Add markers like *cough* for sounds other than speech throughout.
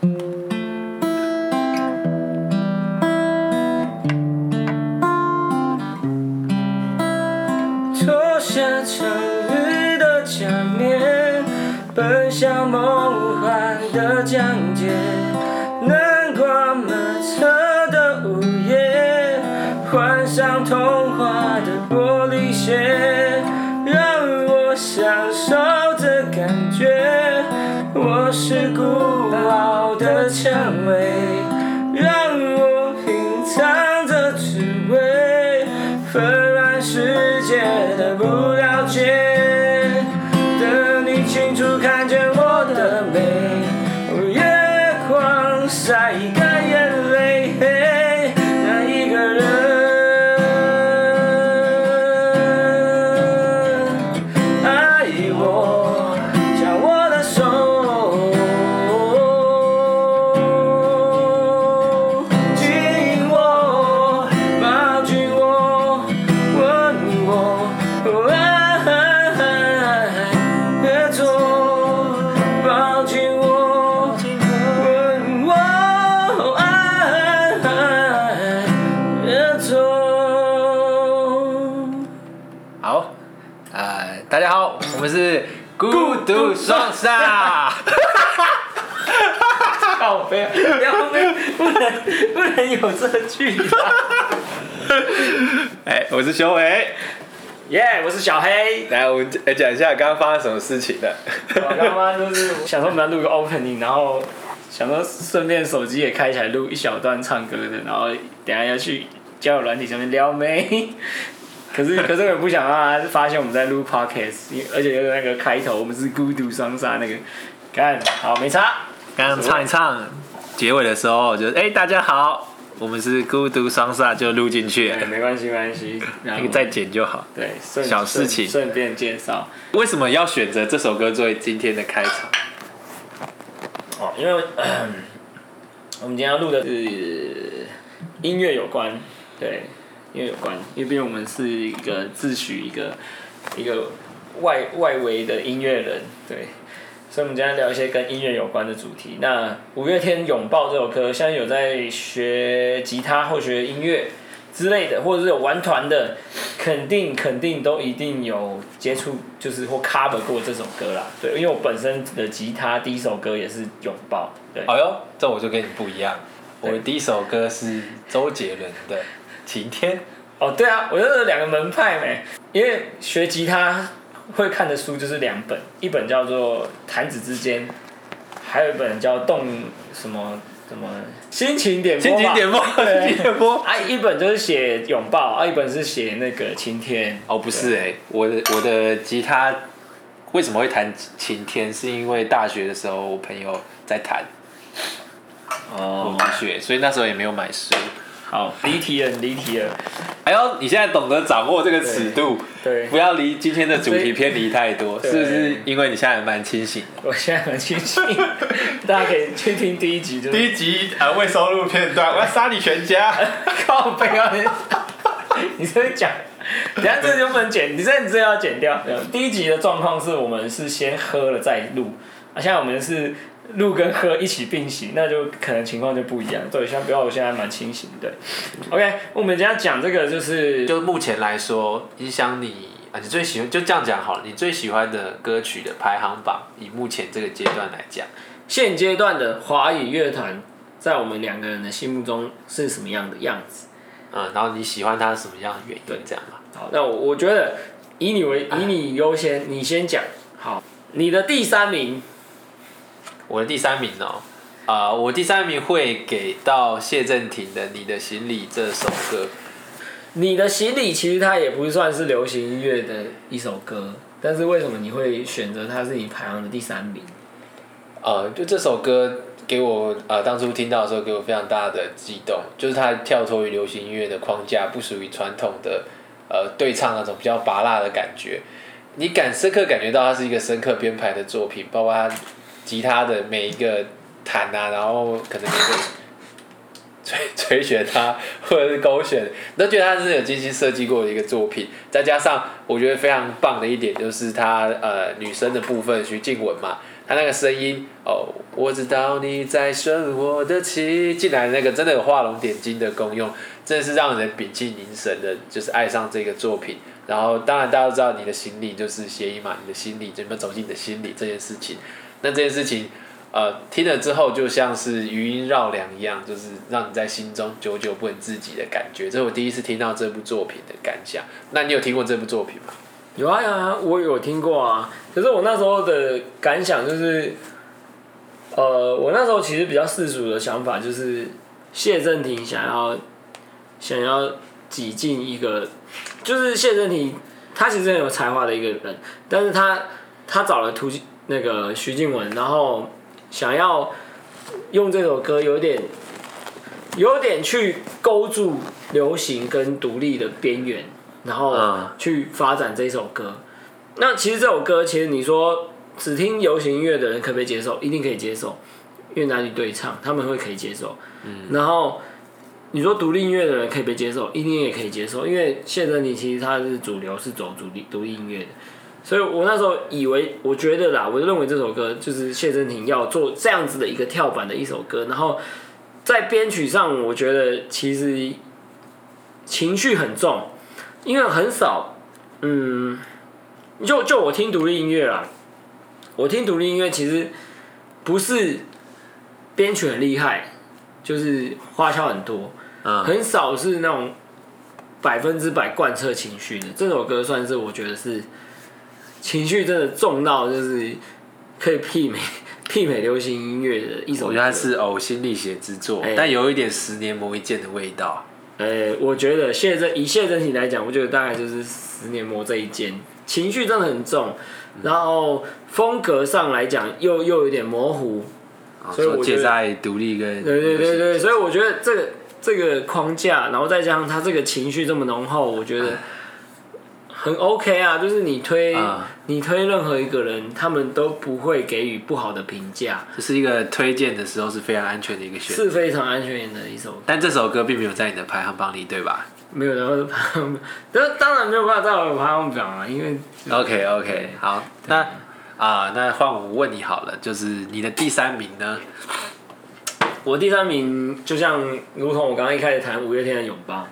脱下常日的假面，奔向梦成为 *laughs* 不能有这句啊！*laughs* 哎，我是修伟。耶，我是小黑。来，我们来讲一下刚刚发生什么事情的。我刚刚就是想说我们要录个 opening，然后想说顺便手机也开起来录一小段唱歌的，然后等下要去交友软体上面撩妹。*laughs* 可是可是我也不想让他发现我们在录 podcast，而且有那个开头我们是孤独双杀那个，干好没差。刚刚唱一唱，结尾的时候就哎、欸、大家好，我们是孤独双煞，就录进去。对，没关系没关系，那个再剪就好。对，小事情。顺便介绍，为什么要选择这首歌作为今天的开场？哦，因为 *clears throat* 我们今天要录的是音乐有关，对，音乐有关，因为毕竟我们是一个自诩一个一个外外围的音乐人，对，所以我们今天聊一些跟音乐有关的主题。那五月天《拥抱》这首歌，现在有在学吉他或学音乐之类的，或者是有玩团的，肯定肯定都一定有接触，就是或 cover 过这首歌啦。对，因为我本身的吉他第一首歌也是《拥抱》。对。哎呦，这我就跟你不一样，我的第一首歌是周杰伦的《晴天》。哦，对啊，我觉得两个门派没，因为学吉他会看的书就是两本，一本叫做《弹指之间》，还有一本叫《动什么什么心情点播》。心情点播，心情点播。啊，一本就是写拥抱，啊，一本是写那个晴天。哦，不是哎、欸，我的我的吉他为什么会弹晴天？是因为大学的时候我朋友在弹，哦，我学，所以那时候也没有买书。好，离题了，离题了。还有，你现在懂得掌握这个尺度，对，不要离今天的主题偏离太多，是不是？因为你现在还蛮清醒的。我现在很清醒，大家可以去听第一集，就是第一集啊，未收录片段，我要杀你全家！*laughs* 靠背啊！你这讲，等下这就不能剪，你这你这要剪掉。第一集的状况是我们是先喝了再录，啊，现在我们是。录跟喝一起并行，那就可能情况就不一样。对，像比如我现在蛮清醒的。，OK，我们今天讲这个就是，就目前来说，影响你啊，你最喜欢就这样讲好了。你最喜欢的歌曲的排行榜，以目前这个阶段来讲，现阶段的华语乐坛，在我们两个人的心目中是什么样的样子？嗯，然后你喜欢它什么样的原因？对，这样吧。好，那我我觉得以你为以你优先，你先讲。好，你的第三名。我的第三名哦，啊、呃，我第三名会给到谢震廷的《你的行李》这首歌。你的行李其实它也不算是流行音乐的一首歌，但是为什么你会选择它是你排行的第三名？呃，就这首歌给我呃当初听到的时候给我非常大的激动，就是它跳脱于流行音乐的框架，不属于传统的呃对唱那种比较拔辣的感觉。你感深刻感觉到它是一个深刻编排的作品，包括它。吉他的每一个弹啊，然后可能每个 *laughs* 吹吹弦啊，或者是勾弦，都觉得它是有精心设计过的一个作品。再加上我觉得非常棒的一点，就是它呃女生的部分徐静雯嘛，她那个声音哦，我知道你在生我的气，进来那个真的有画龙点睛的功用，真的是让人屏气凝神的，就是爱上这个作品。然后当然大家都知道你的心里就是谐音嘛，你的心理怎么走进你的心里这件事情，那这件事情。呃，听了之后就像是余音绕梁一样，就是让你在心中久久不能自己的感觉。这是我第一次听到这部作品的感想。那你有听过这部作品吗？有啊有啊，我有听过啊。可是我那时候的感想就是，呃，我那时候其实比较世俗的想法就是，谢震廷想要想要挤进一个，就是谢震廷他其实很有才华的一个人，但是他他找了涂那个徐静雯，然后。想要用这首歌有点，有点去勾住流行跟独立的边缘，然后去发展这首歌。那其实这首歌，其实你说只听流行音乐的人可不可以接受？一定可以接受，因为男女对唱，他们会可以接受。嗯然后你说独立音乐的人可以被接受，一定也可以接受，因为现在你其实他是主流，是走独立独立音乐的。所以我那时候以为，我觉得啦，我就认为这首歌就是谢震廷要做这样子的一个跳板的一首歌，然后在编曲上，我觉得其实情绪很重，因为很少，嗯，就就我听独立音乐啦，我听独立音乐其实不是编曲很厉害，就是花销很多，很少是那种百分之百贯彻情绪的。这首歌算是我觉得是。情绪真的重到就是可以媲美 *laughs* 媲美流行音乐的一首歌。我觉得它是呕心沥血之作，欸、但有一点十年磨一剑的味道。呃、欸，我觉得谢震以谢震廷来讲，我觉得大概就是十年磨这一剑，情绪真的很重，然后风格上来讲又又有点模糊，嗯、所以我觉得在独立跟对对对对，所以我觉得这个这个框架，然后再加上他这个情绪这么浓厚，我觉得。很 OK 啊，就是你推、嗯、你推任何一个人，他们都不会给予不好的评价。这是一个推荐的时候是非常安全的一个选择，是非常安全的一首歌。但这首歌并没有在你的排行榜里，对吧？没有的排行榜，当当然没有办法在我的排行榜啊，因为 OK OK 好，那啊、呃，那换我问你好了，就是你的第三名呢？我第三名就像如同我刚刚一开始谈五月天的拥抱。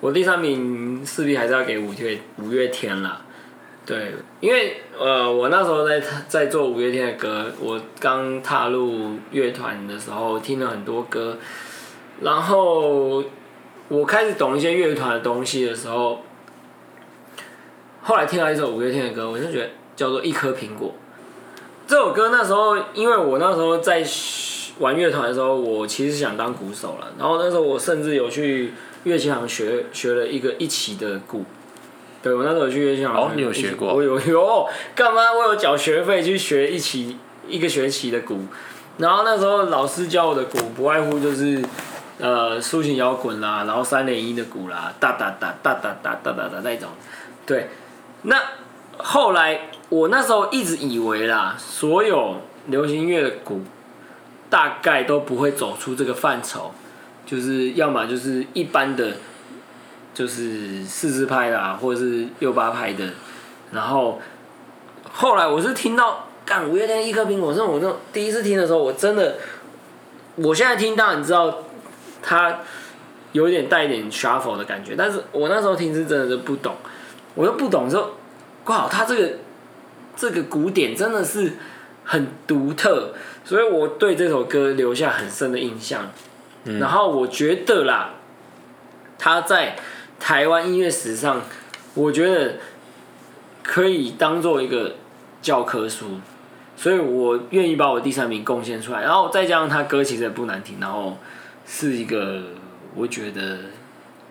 我第三名势必还是要给五月五月天了，对，因为呃，我那时候在在做五月天的歌，我刚踏入乐团的时候听了很多歌，然后我开始懂一些乐团的东西的时候，后来听到一首五月天的歌，我就觉得叫做《一颗苹果》。这首歌那时候，因为我那时候在玩乐团的时候，我其实想当鼓手了，然后那时候我甚至有去。乐器行学学了一个一期的鼓，对，我那时候去乐器行哦，你有学过？我有 *laughs* 有，干嘛？我有缴学费去学一期一个学期的鼓，然后那时候老师教我的鼓不外乎就是呃抒情摇滚啦，然后三连音的鼓啦，哒哒哒哒哒哒哒哒哒那种，对。那后来我那时候一直以为啦，所有流行音乐的鼓大概都不会走出这个范畴。就是要么就是一般的，就是四支拍的，或者是六八拍的，然后后来我是听到干五月天一颗苹果，是我这种第一次听的时候，我真的，我现在听到你知道，它有点带一点 shuffle 的感觉，但是我那时候听是真的是不懂，我又不懂之后，哇，它这个这个鼓点真的是很独特，所以我对这首歌留下很深的印象。然后我觉得啦，他在台湾音乐史上，我觉得可以当做一个教科书，所以我愿意把我第三名贡献出来。然后再加上他歌其实也不难听，然后是一个我觉得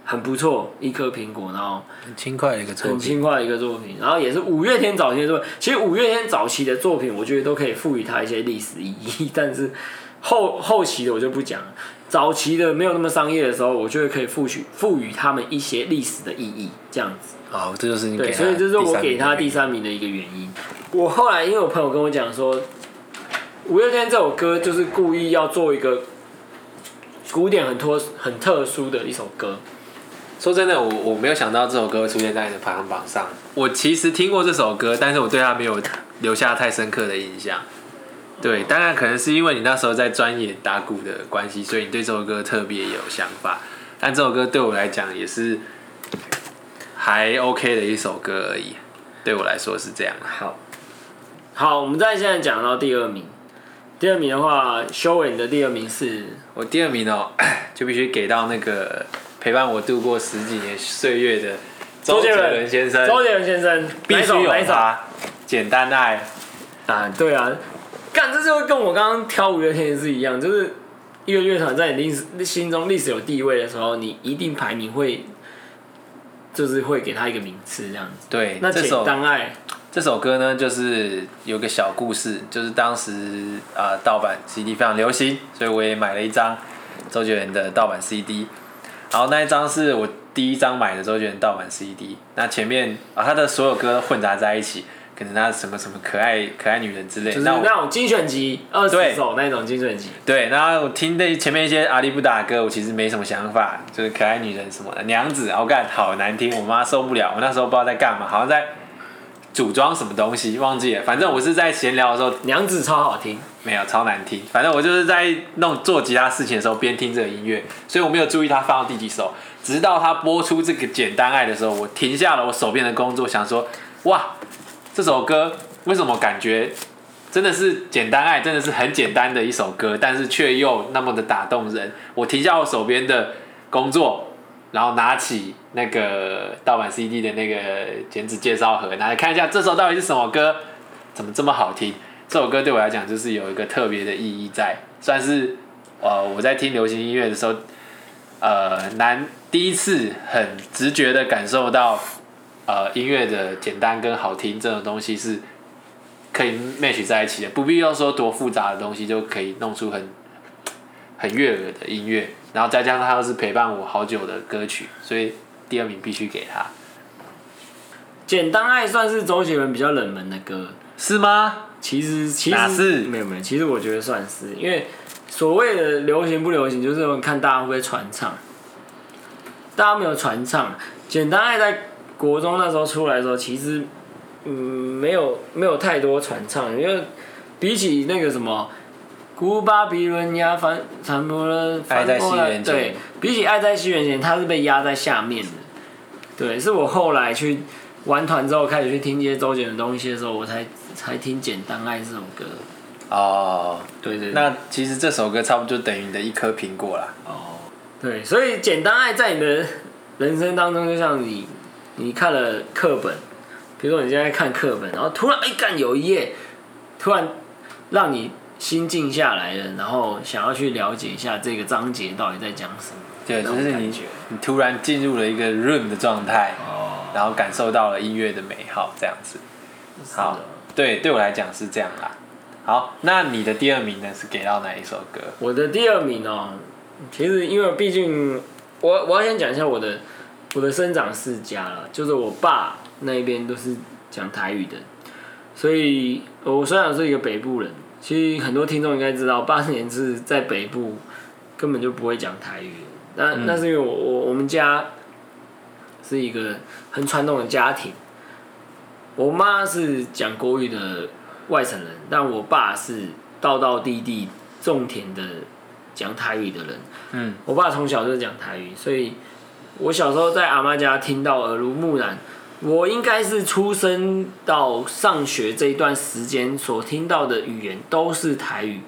很不错，一颗苹果，然后很轻快的一个作品，很轻快的一个作品。然后也是五月天早期的作品，其实五月天早期的作品，我觉得都可以赋予他一些历史意义，但是后后期的我就不讲了。早期的没有那么商业的时候，我就会可以赋予赋予他们一些历史的意义，这样子。哦，这就是你。对，所以这是我给他第三名的一个原因。我后来因为我朋友跟我讲说，五月天这首歌就是故意要做一个古典很特很特殊的一首歌。说真的，我我没有想到这首歌会出现在你的排行榜上。我其实听过这首歌，但是我对他没有留下太深刻的印象。对，当然可能是因为你那时候在钻研打鼓的关系，所以你对这首歌特别有想法。但这首歌对我来讲也是还 OK 的一首歌而已，对我来说是这样。好，好，我们再现在讲到第二名。第二名的话，修伟你的第二名是？我第二名哦，*coughs* 就必须给到那个陪伴我度过十几年岁月的周杰伦先生。周杰伦先生，必须有他。简单爱。啊，对啊。干，这就跟我刚刚挑五月天也是一样，就是一个乐团在你历史心中历史有地位的时候，你一定排名会，就是会给他一个名次这样子。对，那这首《当爱这首歌呢，就是有个小故事，就是当时啊盗版 CD 非常流行，所以我也买了一张周杰伦的盗版 CD，然后那一张是我第一张买的周杰伦盗版 CD，那前面啊他的所有歌混杂在一起。可能他什么什么可爱可爱女人之类的，就是那种精选集二十首那种精选集。对，然后我听那前面一些阿里不达的歌，我其实没什么想法，就是可爱女人什么的，娘子，我干好难听，我妈受不了。我那时候不知道在干嘛，好像在组装什么东西，忘记了。反正我是在闲聊的时候，娘子超好听，没有超难听。反正我就是在弄做其他事情的时候边听这个音乐，所以我没有注意他放到第几首。直到他播出这个简单爱的时候，我停下了我手边的工作，想说，哇。这首歌为什么感觉真的是简单爱，真的是很简单的一首歌，但是却又那么的打动人。我停下我手边的工作，然后拿起那个盗版 CD 的那个剪纸介绍盒，拿来看一下这首到底是什么歌，怎么这么好听？这首歌对我来讲就是有一个特别的意义在，算是呃我在听流行音乐的时候，呃难第一次很直觉的感受到。呃，音乐的简单跟好听这种东西是可以 match 在一起的，不必要说多复杂的东西就可以弄出很很悦耳的音乐，然后再加上它又是陪伴我好久的歌曲，所以第二名必须给他。简单爱算是周杰伦比较冷门的歌，是吗？其实其实哪是？没有没有，其实我觉得算是，因为所谓的流行不流行，就是看大家会不会传唱，大家没有传唱，简单爱在。国中那时候出来的时候，其实，嗯，没有没有太多传唱，因为比起那个什么，古巴比伦压翻传播了，爱在西元前，对，比起爱在西元前，它是被压在下面的。对，是我后来去玩团之后，开始去听一些周杰伦东西的时候，我才才听《简单爱》这首歌。哦，对，对对。那其实这首歌差不多等于你的一颗苹果啦。哦，对，所以《简单爱》在你的人生当中，就像你。你看了课本，比如说你现在看课本，然后突然哎干有一页，突然让你心静下来了，然后想要去了解一下这个章节到底在讲什么。对，就是你你突然进入了一个 room 的状态，哦，然后感受到了音乐的美好，这样子。好，对，对我来讲是这样啦。好，那你的第二名呢？是给到哪一首歌？我的第二名哦，其实因为毕竟我我要先讲一下我的。我的生长世家了，就是我爸那一边都是讲台语的，所以我虽然是一个北部人，其实很多听众应该知道，八十年是在北部根本就不会讲台语。那那是因为我我我们家是一个很传统的家庭，我妈是讲国语的外省人，但我爸是道道地地种田的讲台语的人。嗯，我爸从小就是讲台语，所以。我小时候在阿妈家听到耳濡目染，我应该是出生到上学这一段时间所听到的语言都是台语，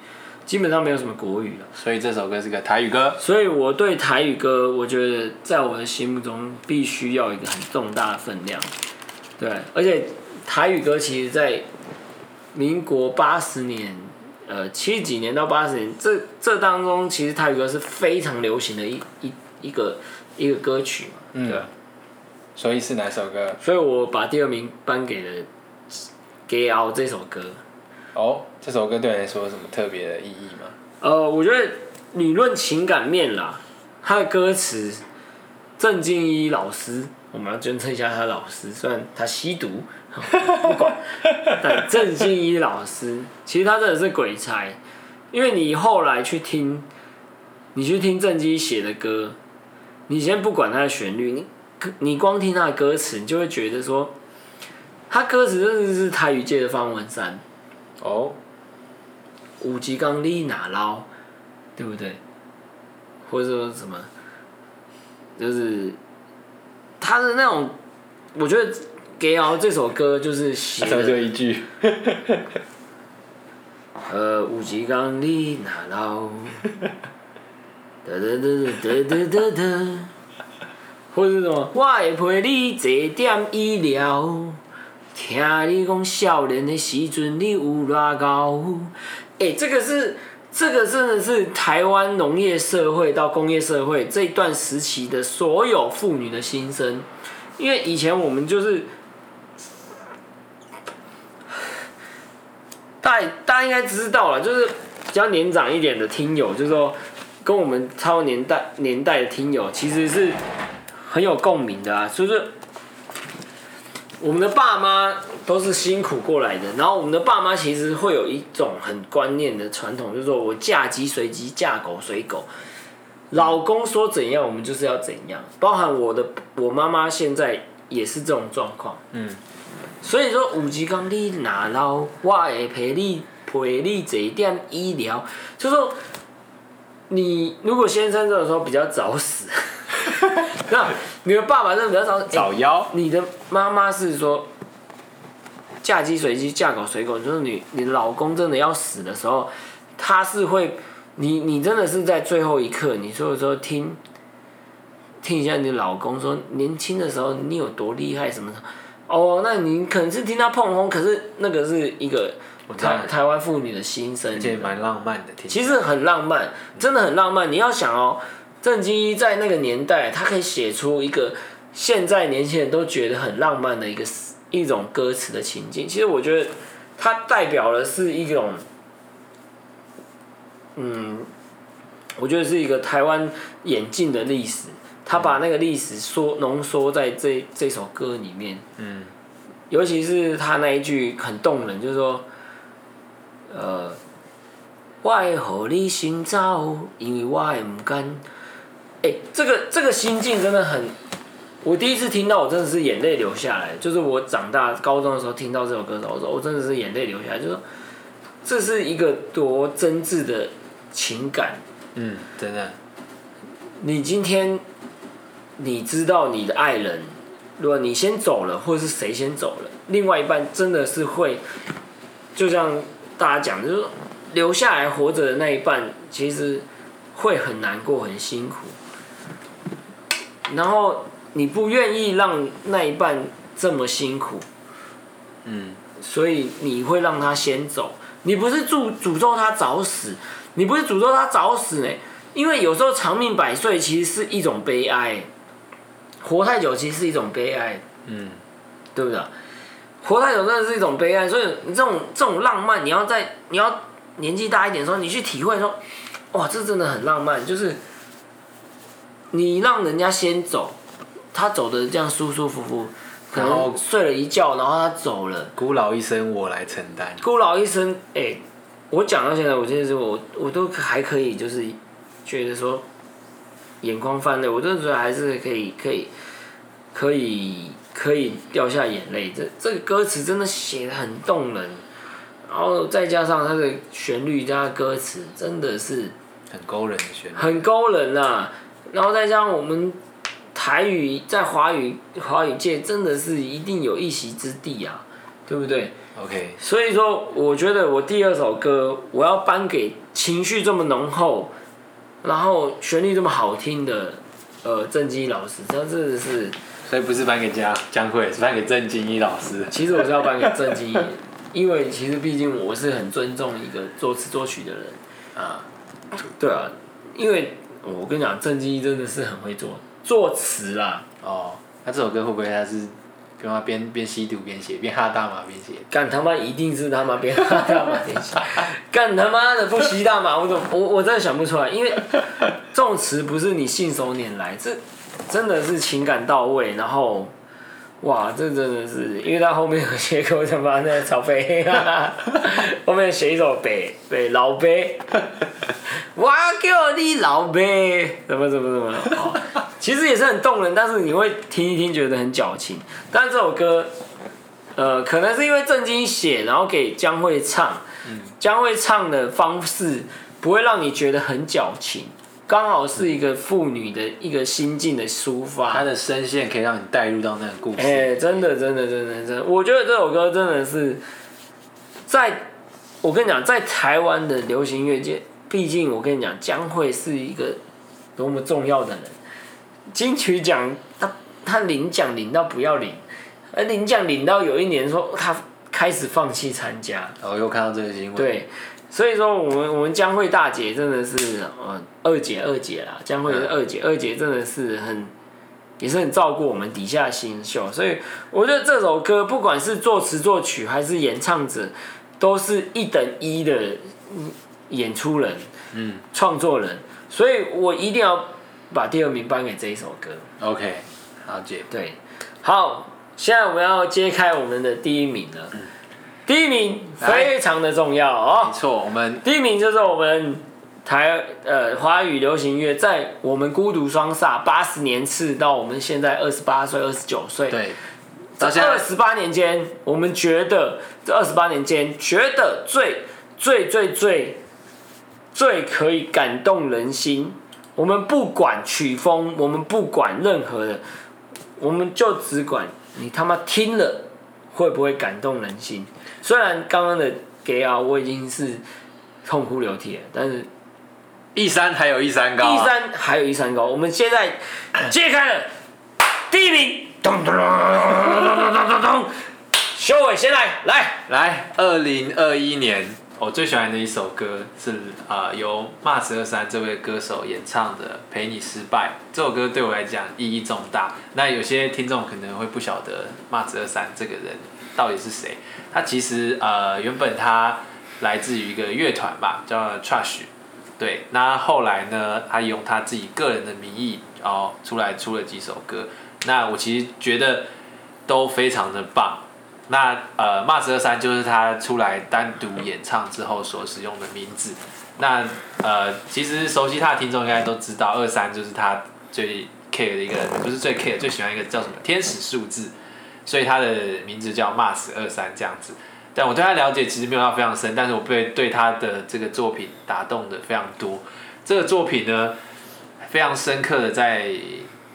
基本上没有什么国语了。所以这首歌是个台语歌。所以我对台语歌，我觉得在我的心目中必须要一个很重大的分量。对，而且台语歌其实，在民国八十年，呃，七几年到八十年这这当中，其实台语歌是非常流行的一一一个。一个歌曲嘛，嗯、对吧？所以是哪首歌？所以我把第二名颁给了《给熬》这首歌。哦，这首歌对你来说有什么特别的意义吗？呃，我觉得理论情感面啦，他的歌词，郑敬一老师，我们要尊称一下他老师，虽然他吸毒，不管，*laughs* 但郑敬一老师其实他真的是鬼才，因为你后来去听，你去听郑敬一写的歌。你先不管它的旋律，你你光听它的歌词，你就会觉得说，他歌词真的是台语界的方文山。哦。有一天你哪捞，对不对？或者说什么？就是他的那种，我觉得《给敖》这首歌就是写的。就一句。*laughs* 呃，有一天你若老。哒哒哒哒哒哒哒。或者是什么？我会陪你坐点医疗，听你讲少年的时阵你有偌高。哎、欸，这个是，这个真的是台湾农业社会到工业社会这一段时期的所有妇女的心声。因为以前我们就是，大大家应该知道了，就是比较年长一点的听友，就是说跟我们超年代年代的听友，其实是。很有共鸣的啊，就是我们的爸妈都是辛苦过来的，然后我们的爸妈其实会有一种很观念的传统，就是说我嫁鸡随鸡，嫁狗随狗，老公说怎样，我们就是要怎样。包含我的我妈妈现在也是这种状况，嗯，所以说五级刚你拿老，我会陪你陪你这一点医疗，就是说你如果先生这种时候比较早死。*laughs* 那你的爸爸真的比较早早夭，欸，你的妈妈是说嫁鸡随鸡，嫁狗随狗，就是你你老公真的要死的时候，他是会，你你真的是在最后一刻，你所以说听听一下你老公说年轻的时候你有多厉害什么的，哦，那你可能是听他碰风，可是那个是一个台台湾妇女的心声，而且蛮浪漫的，其实很浪漫，真的很浪漫，你要想哦。郑经一在那个年代，他可以写出一个现在年轻人都觉得很浪漫的一个一种歌词的情境。其实我觉得，它代表的是一种，嗯，我觉得是一个台湾演进的历史。他把那个历史缩浓缩在这这首歌里面。嗯。尤其是他那一句很动人，就是说，呃，我会让你先走，因为我会不甘。哎、欸，这个这个心境真的很，我第一次听到，我真的是眼泪流下来。就是我长大高中的时候听到这首歌的时候，我说我真的是眼泪流下来，就说这是一个多真挚的情感。嗯，真的。你今天你知道你的爱人，如果你先走了，或者是谁先走了，另外一半真的是会，就像大家讲，就是留下来活着的那一半，其实会很难过，很辛苦。然后你不愿意让那一半这么辛苦，嗯，所以你会让他先走。你不是诅诅咒他早死，你不是诅咒他早死呢？因为有时候长命百岁其实是一种悲哀，活太久其实是一种悲哀，嗯，对不对？活太久真的是一种悲哀，所以你这种这种浪漫，你要在你要年纪大一点的时候，你去体会说，哇，这真的很浪漫，就是。你让人家先走，他走的这样舒舒服服，可能睡了一觉，然后他走了。孤老一生，我来承担。孤老一生，哎、欸，我讲到现在，我真的是我，我都还可以，就是觉得说眼眶泛泪，我真的觉得还是可以，可以，可以，可以掉下眼泪。这这个歌词真的写的很动人，然后再加上它的旋律加歌词，真的是很勾人的旋律，很勾人啊。然后再加上我们台语在华语华语界真的是一定有一席之地啊，对不对？OK。所以说，我觉得我第二首歌我要颁给情绪这么浓厚，然后旋律这么好听的呃郑基老师，他真的是。所以不是颁给江江慧，是颁给郑经一老师。其实我是要颁给郑经一，因为其实毕竟我是很尊重一个作词作曲的人啊。对啊，因为。我跟你讲，郑经一真的是很会做作词啦。哦，那这首歌会不会他是跟他边边吸毒边写，边哈大麻边写？干他妈一定是他妈边哈大麻边写，干他妈的不吸大麻，我怎么我我真的想不出来，因为这种词不是你信手拈来，这真的是情感到位，然后。哇，这真的是，因为他后面有写过什么那个草背，*laughs* 后面写一首北北老北，*laughs* 我叫你老北，怎么怎么怎么，哦，其实也是很动人，但是你会听一听觉得很矫情。但这首歌，呃，呃，可能是因为郑经写，然后给江蕙唱，江蕙唱的方式不会让你觉得很矫情，刚好是一个妇女的一个心境的抒发。她的声线可以让你带入到那个故事。哎、欸，真的，真的，真的，真的，我觉得这首歌真的是在，我跟你讲，在台湾的流行乐界，毕竟我跟你讲，将会是一个多么重要的人，金曲奖他他领奖领到不要领。而领奖领到有一年说他开始放弃参加，哦，又看到这个新闻。对，所以说我们我们江蕙大姐真的是，呃，二姐二姐啦，江蕙是二姐，二姐真的是很，也是很照顾我们底下新秀，所以我觉得这首歌不管是作词作曲还是演唱者，都是一等一的演出人，嗯，创作人，所以我一定要把第二名颁给这一首歌。OK，好姐，对，好。现在我们要揭开我们的第一名了。嗯、第一名非常的重要哦。没错，我们第一名就是我们台呃华语流行乐，在我们孤独双煞八十年次到我们现在二十八岁、二十九岁，对，这二十八年间，我们觉得这二十八年间觉得最最最最最可以感动人心。我们不管曲风，我们不管任何的，我们就只管。你他妈听了会不会感动人心？虽然刚刚的给啊，我已经是痛哭流涕了，但是一山还有一山高，一山还有一山高。我们现在揭开了第一名，咚咚咚咚咚咚咚，修伟先来来来，二零二一年。我最喜欢的一首歌是啊、呃，由 Mars 二三这位歌手演唱的《陪你失败》。这首歌对我来讲意义重大。那有些听众可能会不晓得 Mars 二三这个人到底是谁。他其实呃原本他来自于一个乐团吧，叫 Trash。对，那后来呢，他用他自己个人的名义然后出来出了几首歌。那我其实觉得都非常的棒。那呃，Mars 二三就是他出来单独演唱之后所使用的名字。那呃，其实熟悉他的听众应该都知道，二三就是他最 care 的一个，不是最 care，最喜欢一个叫什么天使数字，所以他的名字叫 Mas 二三这样子。但我对他了解其实没有到非常深，但是我被对他的这个作品打动的非常多。这个作品呢，非常深刻的在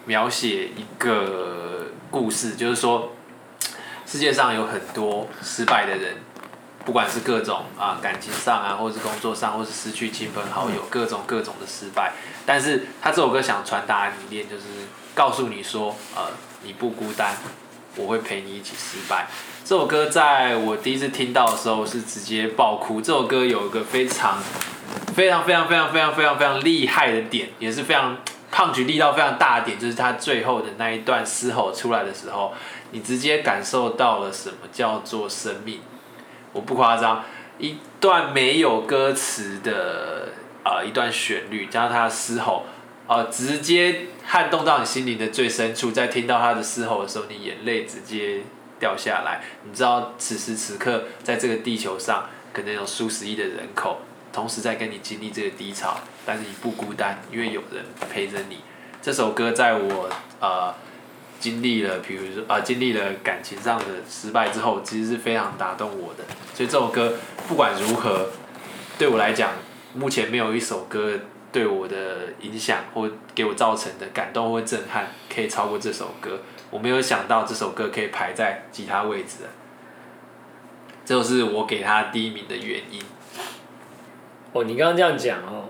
描写一个故事，就是说。世界上有很多失败的人，不管是各种啊感情上啊，或是工作上，或是失去亲朋好友，各种各种的失败。但是他这首歌想传达的理念，就是告诉你说，呃，你不孤单，我会陪你一起失败。这首歌在我第一次听到的时候是直接爆哭。这首歌有一个非常非常非常非常非常非常非常厉害的点，也是非常 punch 力道非常大的点，就是他最后的那一段嘶吼出来的时候。你直接感受到了什么叫做生命？我不夸张，一段没有歌词的啊、呃，一段旋律加上他的嘶吼，呃，直接撼动到你心灵的最深处。在听到他的嘶吼的时候，你眼泪直接掉下来。你知道此时此刻，在这个地球上，可能有数十亿的人口，同时在跟你经历这个低潮，但是你不孤单，因为有人陪着你。这首歌在我呃。经历了，比如说啊，经历了感情上的失败之后，其实是非常打动我的。所以这首歌不管如何，对我来讲，目前没有一首歌对我的影响或给我造成的感动或震撼可以超过这首歌。我没有想到这首歌可以排在其他位置，这就是我给他第一名的原因。哦，你刚刚这样讲哦，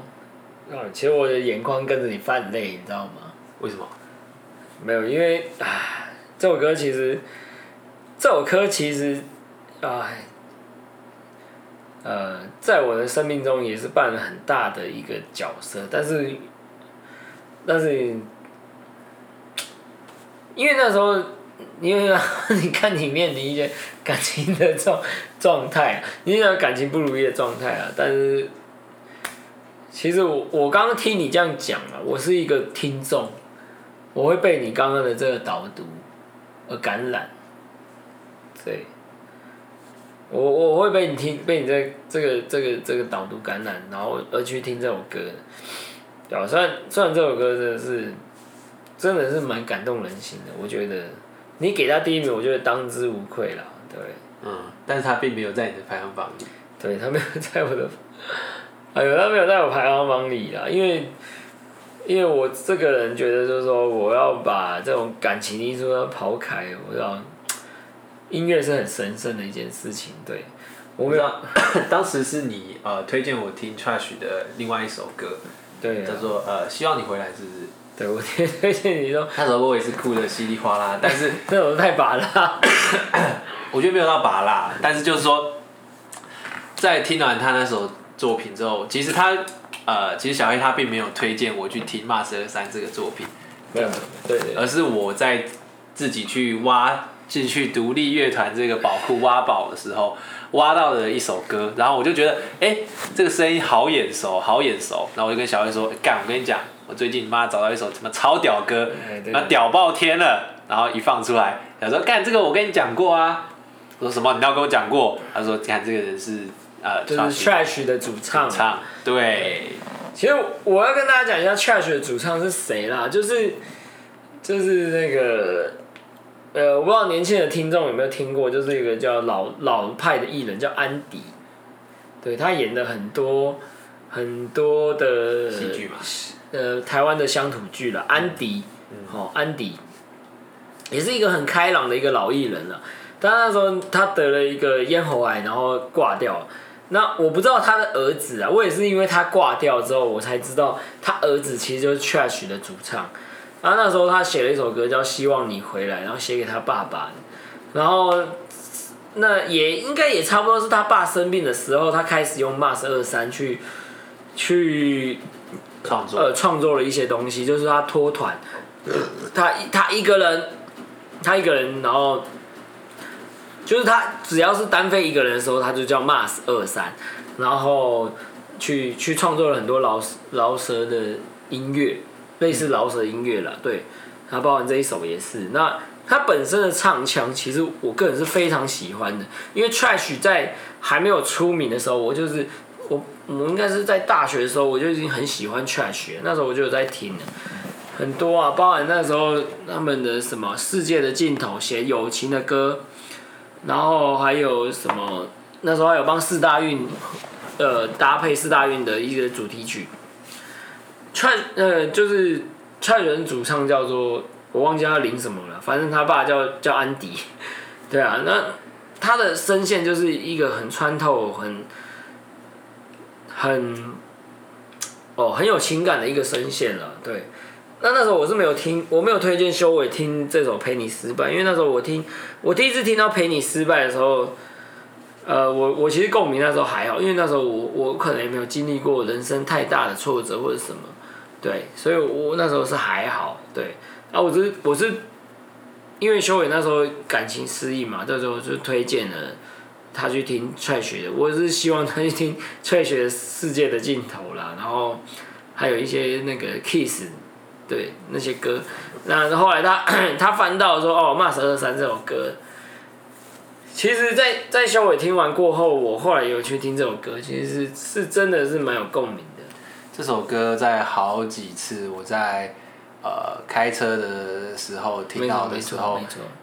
其实我的眼眶跟着你泛泪，你知道吗？为什么？没有，因为啊，这首歌其实，这首歌其实，哎，呃，在我的生命中也是扮了很大的一个角色，但是，但是，因为那时候，因为 *laughs* 你看里面的一些感情的状状态，你想感情不如意的状态啊，但是，其实我我刚刚听你这样讲啊，我是一个听众。我会被你刚刚的这个导读而感染，对，我我会被你听被你这这个这个这个导读感染，然后而去听这首歌，对啊？虽然虽然这首歌真的是真的是蛮感动人心的，我觉得你给他第一名，我觉得当之无愧啦，对。对，嗯，但是他并没有在你的排行榜里。对，他没有在我的，哎呦，他没有在我排行榜里啦，因为，因为我这个人觉得就是说，我要把这种感情因素要抛开，我要，音乐是很神圣的一件事情，对，我知道，当时是你呃推荐我听 Trash 的另外一首歌，对、啊，叫做呃希望你回来，是不是？对，我 *laughs* 推荐你说，那首歌我也是哭的稀里哗啦，*laughs* 但是那首太拔辣，*coughs* 我觉得没有到拔辣，但是就是说。在听完他那首作品之后，其实他呃，其实小黑他并没有推荐我去听 Mars 二三这个作品，没有，对，对，而是我在自己去挖进去独立乐团这个宝库挖宝的时候，挖到了一首歌，然后我就觉得，哎、欸，这个声音好眼熟，好眼熟，然后我就跟小黑说，干、欸，我跟你讲，我最近妈找到一首什么超屌歌，那屌爆天了，然后一放出来，他说，干，这个我跟你讲过啊，我说什么？你要跟我讲过？他说，看这个人是。呃，就是 Trash 的主唱，主唱，对。其实我要跟大家讲一下 Trash 的主唱是谁啦，就是就是那个呃，我不知道年轻的听众有没有听过，就是一个叫老老派的艺人叫安迪，对，他演的很多很多的戏剧嘛，呃，台湾的乡土剧了，安迪，嗯，哦，安迪，也是一个很开朗的一个老艺人了，但那时候他得了一个咽喉癌，然后挂掉了。那我不知道他的儿子啊，我也是因为他挂掉之后，我才知道他儿子其实就是 Trash 的主唱。然后那时候他写了一首歌叫《希望你回来》，然后写给他爸爸。然后那也应该也差不多是他爸生病的时候，他开始用 Mars 二三去去创作，呃，创作了一些东西，就是他脱团，他他一个人，他一个人，然后。就是他只要是单飞一个人的时候，他就叫 Mars 二三，然后去去创作了很多饶饶舌的音乐，类似饶舌音乐了。对，他包含这一首也是。那他本身的唱腔，其实我个人是非常喜欢的，因为 Trash 在还没有出名的时候，我就是我我应该是在大学的时候，我就已经很喜欢 Trash，那时候我就有在听了很多啊，包含那时候他们的什么世界的尽头写友情的歌。然后还有什么？那时候还有帮四大运，呃，搭配四大运的一个主题曲。串呃，就是串人主唱叫做我忘记他领什么了，反正他爸叫叫安迪。对啊，那他的声线就是一个很穿透、很很哦很有情感的一个声线了。对。那那时候我是没有听，我没有推荐修伟听这首《陪你失败》，因为那时候我听，我第一次听到《陪你失败》的时候，呃，我我其实共鸣那时候还好，因为那时候我我可能也没有经历过人生太大的挫折或者什么，对，所以我那时候是还好，对，啊，我是我是因为修伟那时候感情失意嘛，这时候就推荐了他去听 Trash 的，我是希望他去听 Trash 的《世界的尽头》啦，然后还有一些那个 Kiss。对那些歌，那后来他他翻到说哦骂十二三这首歌，其实在，在在修伟听完过后，我后来有去听这首歌，其实是是真的是蛮有共鸣。这首歌在好几次我在呃开车的时候听到的时候，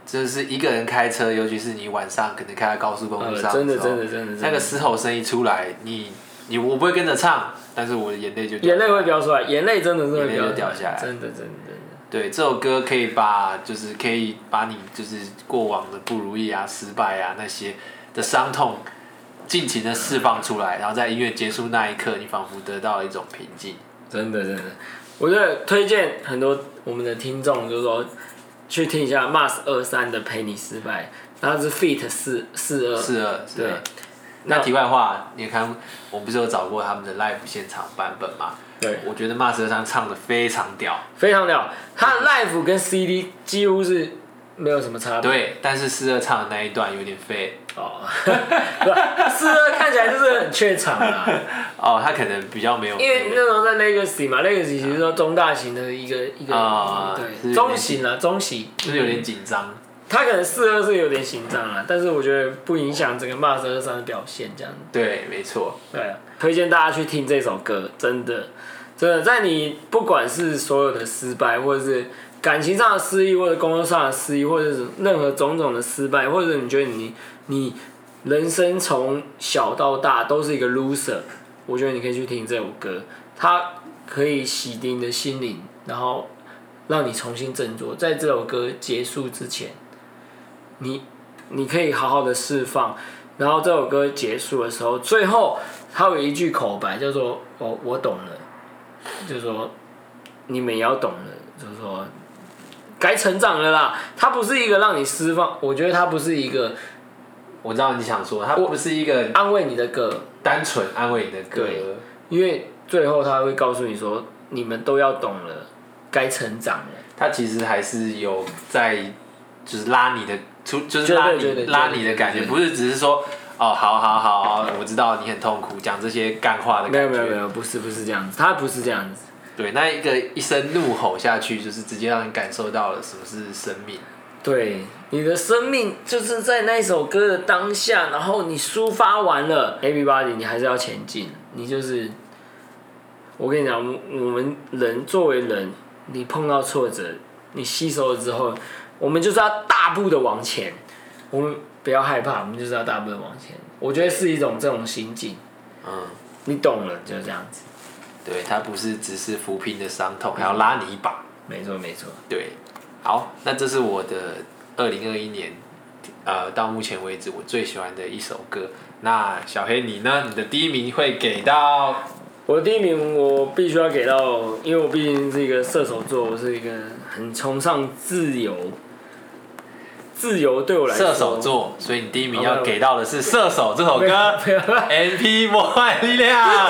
就是一个人开车，尤其是你晚上可能开在高速公路上，真的真的真的，那个嘶吼声一出来，你你我不会跟着唱。但是我的眼泪就眼泪会飙出来，眼泪真的是会飙掉下来，真的真的真的。对，这首歌可以把就是可以把你就是过往的不如意啊、失败啊那些的伤痛尽情的释放出来，然后在音乐结束那一刻，你仿佛得到了一种平静。真的真的，我觉得推荐很多我们的听众，就是说去听一下 Mars 二三的陪你失败，然后是 Feat 四四二四二对。那题外话，你看，我们不是有找过他们的 live 现场版本吗？对，我觉得 Mars 上唱的非常屌，非常屌。他的 live 跟 CD 几乎是没有什么差别。对，但是四二唱的那一段有点废。哦，四二看起来就是很怯场啊。*laughs* 哦，他可能比较没有。因为那时候在 Legacy 嘛，Legacy 其实说中大型的一个一个，啊、对，中型啊，中型，就是有点紧张。他可能四二是有点紧张啊，但是我觉得不影响整个 Mars 二三的表现，这样。对，没错。对啊，推荐大家去听这首歌，真的，真的，在你不管是所有的失败，或者是感情上的失意，或者工作上的失意，或者是任何种种的失败，或者你觉得你你人生从小到大都是一个 loser，我觉得你可以去听这首歌，它可以洗涤你的心灵，然后让你重新振作。在这首歌结束之前，你你可以好好的释放，然后这首歌结束的时候，最后它有一句口白叫做“我我懂了”，就说你们也要懂了，就是说。该成长了啦，它不是一个让你释放，我觉得它不是一个，我知道你想说，它不是一个安慰你的歌，单纯安慰你的歌，因为最后他会告诉你说，你们都要懂了，该成长了。他其实还是有在，就是拉你的出，就是拉你拉你的感觉，不是只是说，哦，好好好，我知道你很痛苦，讲这些干话的感觉，没有没有没有，不是不是这样子，他不是这样子。对，那一个一声怒吼下去，就是直接让你感受到了什么是生命。对，你的生命就是在那首歌的当下，然后你抒发完了，everybody，你还是要前进。你就是，我跟你讲，我们人作为人，你碰到挫折，你吸收了之后，我们就是要大步的往前。我们不要害怕，我们就是要大步的往前。我觉得是一种这种心境。嗯，你懂了，就是这样子。对，它不是只是扶贫的伤痛，还要拉你一把。没错，没错。对，好，那这是我的二零二一年，呃，到目前为止我最喜欢的一首歌。那小黑你呢？你的第一名会给到？我的第一名我必须要给到，因为我毕竟是一个射手座，我是一个很崇尚自由。自由对我来说，射手座，所以你第一名要给到的是《射手》这首歌。MP 魔幻力量。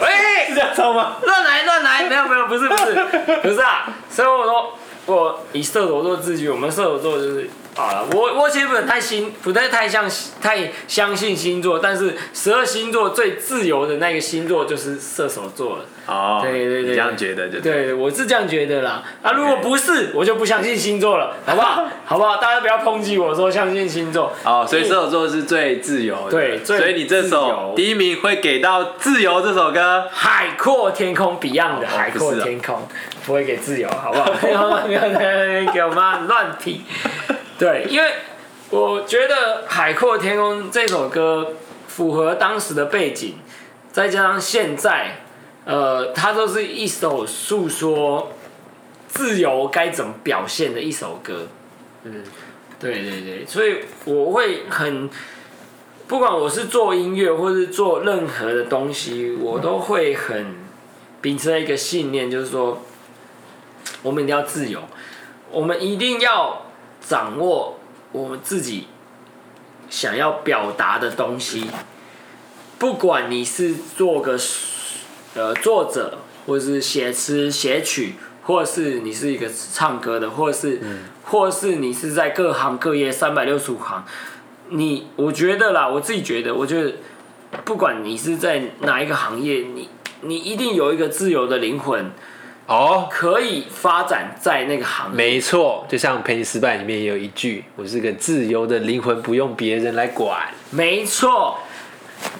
喂，是这样唱吗？乱来乱来，没有没有，不是不是不是啊！所以我说，我以射手座自居，我们射手座就是。好了，我我其实不太星，不太太像太相信星座，但是十二星座最自由的那个星座就是射手座了。哦，对对对，这样觉得就对，对，我是这样觉得啦。啊，如果不是，我就不相信星座了，好不好？*laughs* 好不好？大家不要抨击我说相信星座。哦，所以射手座是最自由的。对，所以你这首第一名会给到《自由》这首歌，《海阔天空》Beyond 的《海阔天空》，不会给自由，好不好？不要不要在那边给我妈乱提。对，因为我觉得《海阔天空》这首歌符合当时的背景，再加上现在，呃，它都是一首诉说自由该怎么表现的一首歌。嗯，对对对，所以我会很，不管我是做音乐或是做任何的东西，我都会很秉持一个信念，就是说，我们一定要自由，我们一定要。掌握我们自己想要表达的东西，不管你是做个呃作者，或者是写词写曲，或者是你是一个唱歌的，或者是，嗯、或者是你是在各行各业三百六十五行，你我觉得啦，我自己觉得，我觉得不管你是在哪一个行业，你你一定有一个自由的灵魂。哦，可以发展在那个行业。没错，就像《陪你失败》里面也有一句：“我是个自由的灵魂，不用别人来管。”没错，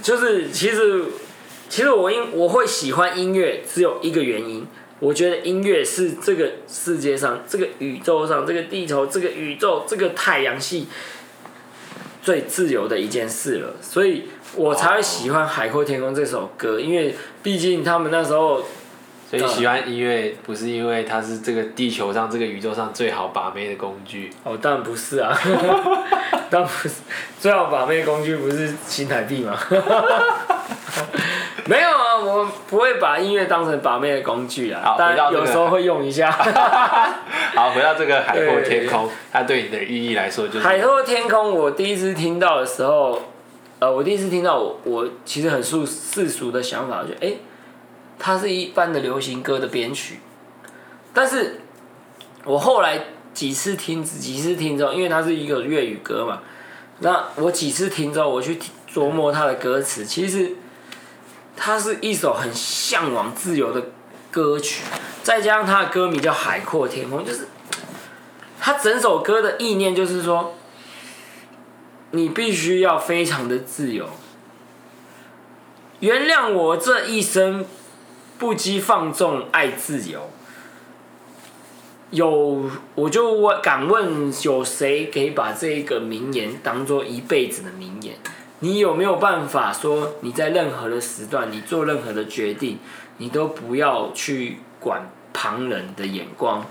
就是其实，其实我因我会喜欢音乐，只有一个原因，我觉得音乐是这个世界上、这个宇宙上、这个地球、这个宇宙、这个太阳系最自由的一件事了，所以我才会喜欢《海阔天空》这首歌，因为毕竟他们那时候。所以喜欢音乐不是因为它是这个地球上、这个宇宙上最好把妹的工具。哦，当然不是啊，*laughs* 当然不是，最好把妹的工具不是新台币吗？*laughs* 没有啊，我不会把音乐当成把妹的工具啊。好，但有时候会用一下。*laughs* 好，回到这个海阔天空，它对你的意义来说就是。海阔天空，我第一次听到的时候，呃，我第一次听到我，我其实很世世俗的想法，就哎。欸它是一般的流行歌的编曲，但是我后来几次听几次听之后，因为它是一个粤语歌嘛，那我几次听之后，我去琢磨它的歌词，其实它是一首很向往自由的歌曲，再加上它的歌名叫《海阔天空》，就是它整首歌的意念就是说，你必须要非常的自由，原谅我这一生。不羁放纵爱自由，有，我就问，敢问有谁可以把这个名言当做一辈子的名言？你有没有办法说你在任何的时段，你做任何的决定，你都不要去管旁人的眼光，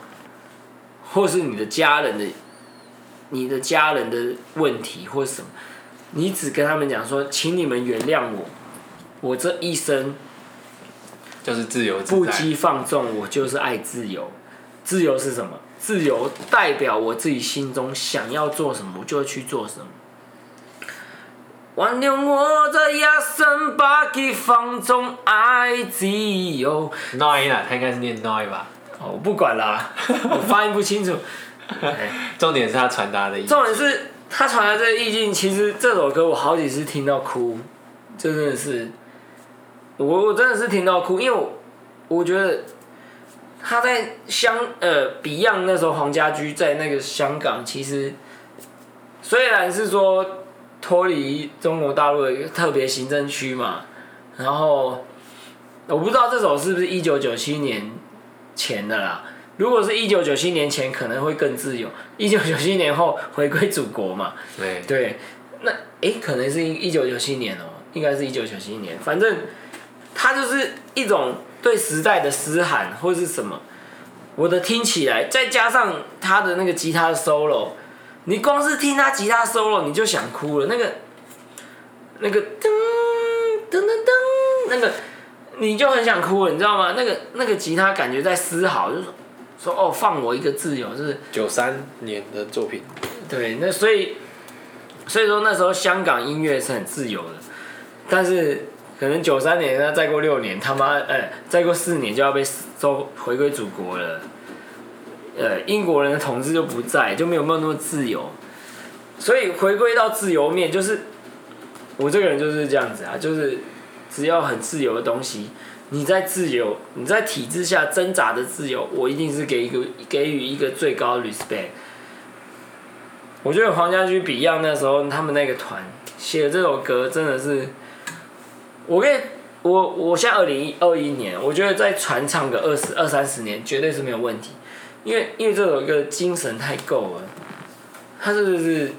或是你的家人的、你的家人的问题或什么？你只跟他们讲说，请你们原谅我，我这一生就是自由自，不羁放纵，我就是爱自由。自由是什么？自由代表我自己心中想要做什么，我就会去做什么。原谅我这一生不羁放纵，爱自由。nói 啦，他应该是念 nói 吧？哦，我不管啦，*laughs* 我发音不清楚。*laughs* 重点是他传达的意思。重点是他传达这个意境，其实这首歌我好几次听到哭，真的是，我我真的是听到哭，因为我我觉得他在香呃 Beyond 那时候黄家驹在那个香港，其实虽然是说。脱离中国大陆的一个特别行政区嘛，然后我不知道这首是不是一九九七年前的啦。如果是一九九七年前，可能会更自由；一九九七年后回归祖国嘛。对对，那诶，可能是一九九七年哦，应该是一九九七年。反正它就是一种对时代的嘶喊，或是什么。我的听起来，再加上他的那个吉他的 solo。你光是听他吉他 solo，你就想哭了。那个，那个噔噔噔噔，那个你就很想哭了，你知道吗？那个那个吉他感觉在嘶嚎，就是说哦，放我一个自由，就是九三年的作品。对，那所以所以说那时候香港音乐是很自由的，但是可能九三年，那再过六年，他妈哎，再过四年就要被收回归祖国了。呃，英国人的统治就不在，就没有没有那么自由，所以回归到自由面，就是我这个人就是这样子啊，就是只要很自由的东西，你在自由，你在体制下挣扎的自由，我一定是给一个给予一个最高 respect。我觉得黄家驹 Beyond 那时候他们那个团写的这首歌真的是，我跟我我现在二零二一年，我觉得再传唱个二十二三十年绝对是没有问题。因为因为这首歌精神太够了，它是不是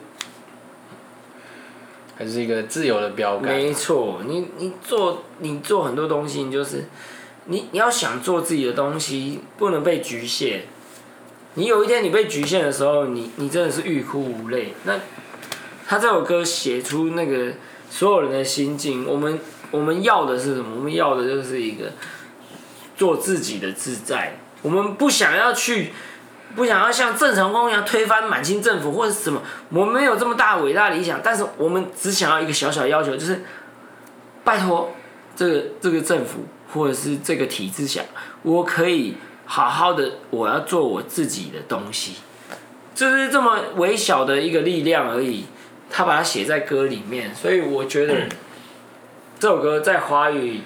还是一个自由的标杆？没错，你你做你做很多东西，你就是你你要想做自己的东西，不能被局限。你有一天你被局限的时候，你你真的是欲哭无泪。那他这首歌写出那个所有人的心境，我们我们要的是什么？我们要的就是一个做自己的自在。我们不想要去，不想要像郑成功一样推翻满清政府或者什么，我们没有这么大伟大理想，但是我们只想要一个小小要求，就是拜托这个这个政府或者是这个体制下，我可以好好的，我要做我自己的东西，就是这么微小的一个力量而已。他把它写在歌里面，所以我觉得这首歌在华语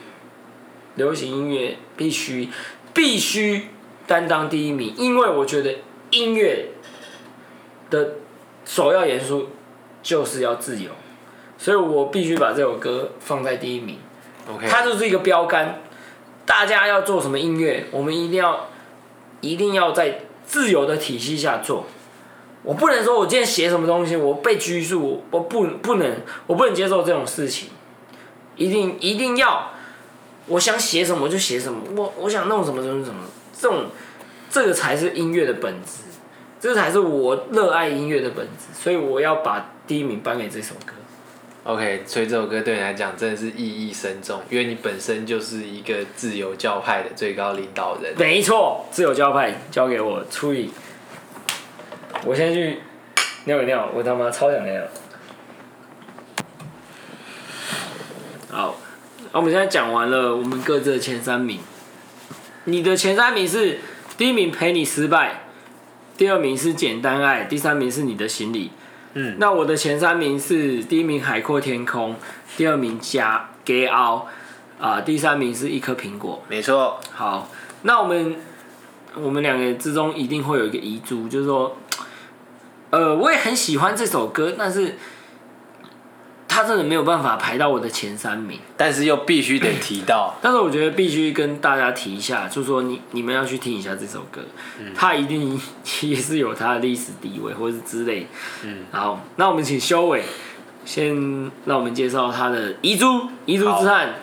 流行音乐必须必须。担当第一名，因为我觉得音乐的首要元素就是要自由，所以我必须把这首歌放在第一名。OK，它就是一个标杆，大家要做什么音乐，我们一定要一定要在自由的体系下做。我不能说我今天写什么东西，我被拘束，我不不能，我不能接受这种事情。一定一定要，我想写什么就写什么，我我想弄什么什么什么。这种，这个才是音乐的本质，这才是我热爱音乐的本质，所以我要把第一名颁给这首歌。OK，所以这首歌对你来讲真的是意义深重，因为你本身就是一个自由教派的最高领导人。没错，自由教派交给我处理。我先去尿一尿，我他妈超想尿。好，那我们现在讲完了我们各自的前三名。你的前三名是第一名陪你失败，第二名是简单爱，第三名是你的行李。嗯，那我的前三名是第一名海阔天空，第二名加给奥，啊，第三名是一颗苹果。没错。好，那我们我们两个之中一定会有一个遗珠，就是说，呃，我也很喜欢这首歌，但是他真的没有办法排到我的前三名，但是又必须得提到。*laughs* 但是我觉得必须跟大家提一下，就是说你你们要去听一下这首歌，嗯、他一定也是有他的历史地位或者是之类。嗯，好，那我们请修伟先让我们介绍他的遗珠遗珠之憾。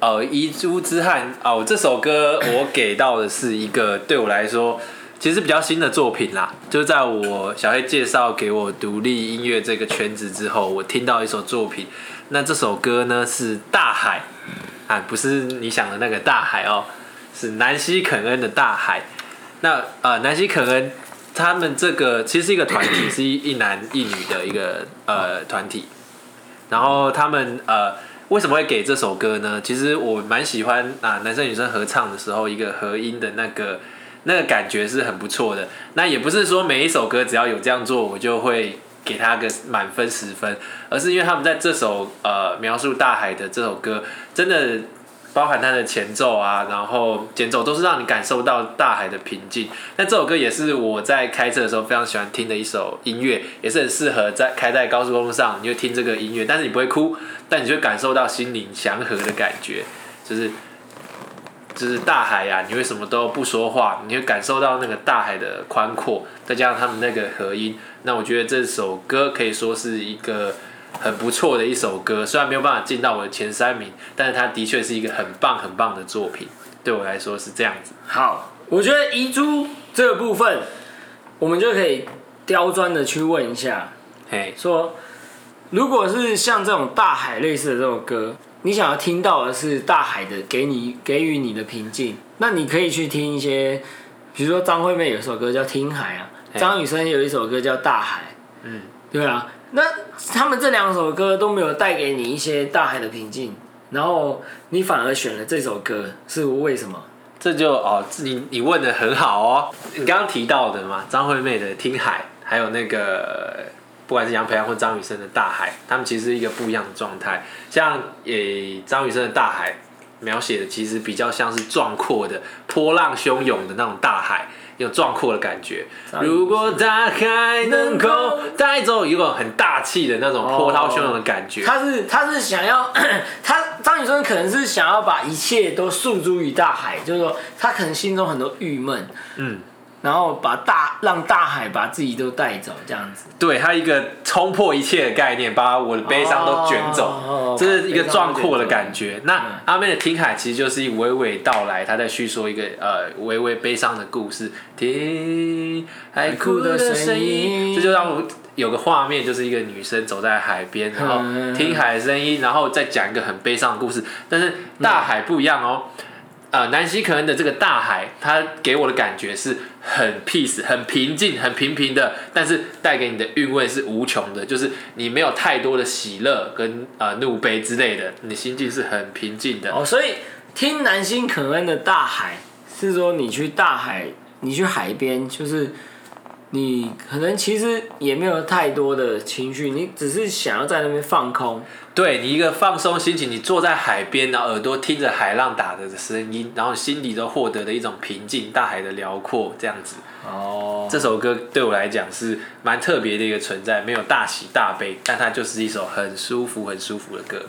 呃，遗珠之憾哦，这首歌我给到的是一个对我来说。其实比较新的作品啦，就在我小黑介绍给我独立音乐这个圈子之后，我听到一首作品。那这首歌呢是《大海》，啊，不是你想的那个大海哦，是南希肯恩的《大海》。那呃，南希肯恩他们这个其实是一个团体，是一一男一女的一个呃团体。然后他们呃为什么会给这首歌呢？其实我蛮喜欢啊，男生女生合唱的时候一个合音的那个。那个感觉是很不错的。那也不是说每一首歌只要有这样做，我就会给他个满分十分，而是因为他们在这首呃描述大海的这首歌，真的包含它的前奏啊，然后间奏都是让你感受到大海的平静。那这首歌也是我在开车的时候非常喜欢听的一首音乐，也是很适合在开在高速公路上，你就听这个音乐，但是你不会哭，但你就感受到心灵祥和的感觉，就是。就是大海呀、啊，你为什么都不说话？你会感受到那个大海的宽阔，再加上他们那个和音，那我觉得这首歌可以说是一个很不错的一首歌。虽然没有办法进到我的前三名，但是它的确是一个很棒很棒的作品。对我来说是这样子。好，我觉得遗珠这个部分，我们就可以刁钻的去问一下，嘿，说如果是像这种大海类似的这首歌。你想要听到的是大海的给你给予你的平静，那你可以去听一些，比如说张惠妹有一首歌叫《听海》啊，张雨生有一首歌叫《大海》，嗯，对啊，那他们这两首歌都没有带给你一些大海的平静，然后你反而选了这首歌，是为什么？这就哦，你你问的很好哦，你刚刚提到的嘛，张惠妹的《听海》，还有那个。不管是杨培安或张雨生的大海，他们其实是一个不一样的状态。像诶张雨生的大海描写的其实比较像是壮阔的、波浪汹涌的那种大海，有壮阔的感觉。如果大海能够带走一个很大气的那种波涛汹涌的感觉，他是他是想要 *clears throat* 他张雨生可能是想要把一切都诉诸于大海，就是说他可能心中很多郁闷，嗯。然后把大让大海把自己都带走，这样子。对，他一个冲破一切的概念，把我的悲伤都卷走，哦、这是一个壮阔的感觉。那、嗯、阿妹的听海其实就是一娓娓道来，她在叙说一个呃微微悲伤的故事。听海哭的声音，这就让我有个画面，就是一个女生走在海边，然后听海的声音，然后再讲一个很悲伤的故事。但是大海不一样哦。嗯呃，南希可恩的这个大海，它给我的感觉是很 peace、很平静、很平平的，但是带给你的韵味是无穷的，就是你没有太多的喜乐跟呃怒悲之类的，你心境是很平静的。哦，所以听南希可恩的大海，是说你去大海，你去海边，就是你可能其实也没有太多的情绪，你只是想要在那边放空。对，你一个放松心情，你坐在海边，然后耳朵听着海浪打的声音，然后心里都获得了一种平静，大海的辽阔这样子。哦，这首歌对我来讲是蛮特别的一个存在，没有大喜大悲，但它就是一首很舒服、很舒服的歌。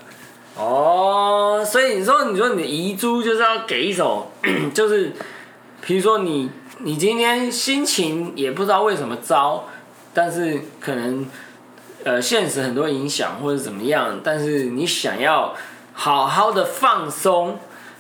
哦，所以你说，你说你的遗珠就是要给一首，*clears throat* 就是，比如说你你今天心情也不知道为什么糟，但是可能。呃，现实很多影响或者怎么样，但是你想要好好的放松，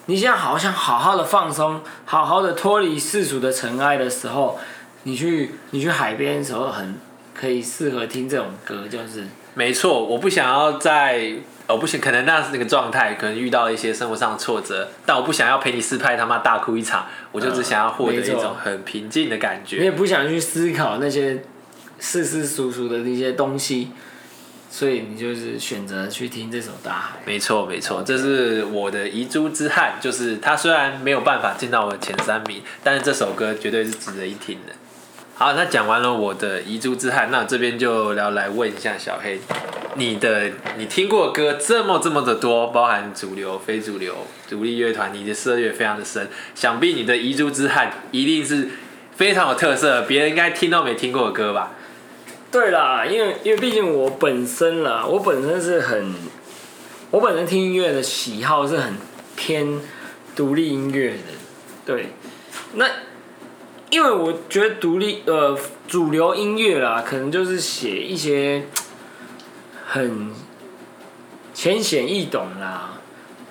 你想好想好好的放松，好好的脱离世俗的尘埃的时候，你去你去海边的时候，很可以适合听这种歌，就是。没错，我不想要在，我不行可能那是那个状态，可能遇到一些生活上的挫折，但我不想要陪你四拍他妈大哭一场，我就只想要获得一种很平静的感觉。你也不想去思考那些。世世俗俗的那些东西，所以你就是选择去听这首《大海》。没错，没错，这是我的遗珠之憾，就是它虽然没有办法进到我的前三名，但是这首歌绝对是值得一听的。好，那讲完了我的遗珠之憾，那这边就要来问一下小黑，你的你听过的歌这么这么的多，包含主流、非主流、独立乐团，你的涉猎非常的深，想必你的遗珠之憾一定是非常有特色，别人应该听都没听过的歌吧？对啦，因为因为毕竟我本身啦，我本身是很我本身听音乐的喜好是很偏独立音乐的，对。那因为我觉得独立呃主流音乐啦，可能就是写一些很浅显易懂啦